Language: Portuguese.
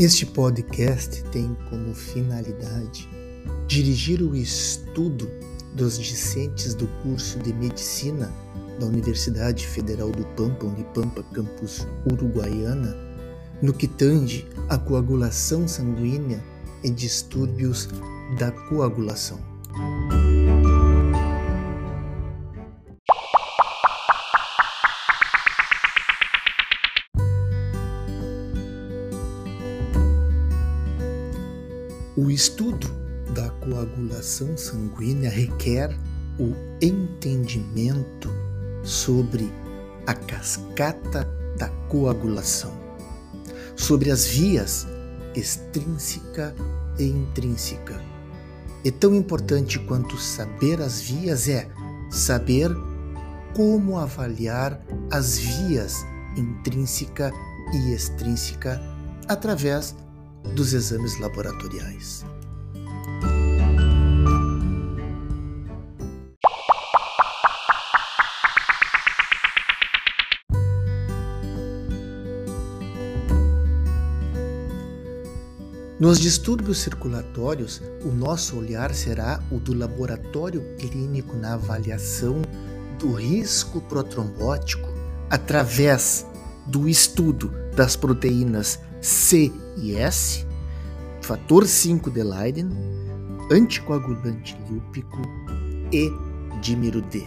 Este podcast tem como finalidade dirigir o estudo dos discentes do curso de Medicina da Universidade Federal do Pampa, Unipampa, campus Uruguaiana, no que tange a coagulação sanguínea e distúrbios da coagulação. O estudo da coagulação sanguínea requer o entendimento sobre a cascata da coagulação, sobre as vias extrínseca e intrínseca. E tão importante quanto saber as vias é saber como avaliar as vias intrínseca e extrínseca através dos exames laboratoriais. Nos distúrbios circulatórios, o nosso olhar será o do laboratório clínico na avaliação do risco protrombótico através do estudo das proteínas C e S, fator 5 de Leiden, anticoagulante lúpico e dímero D.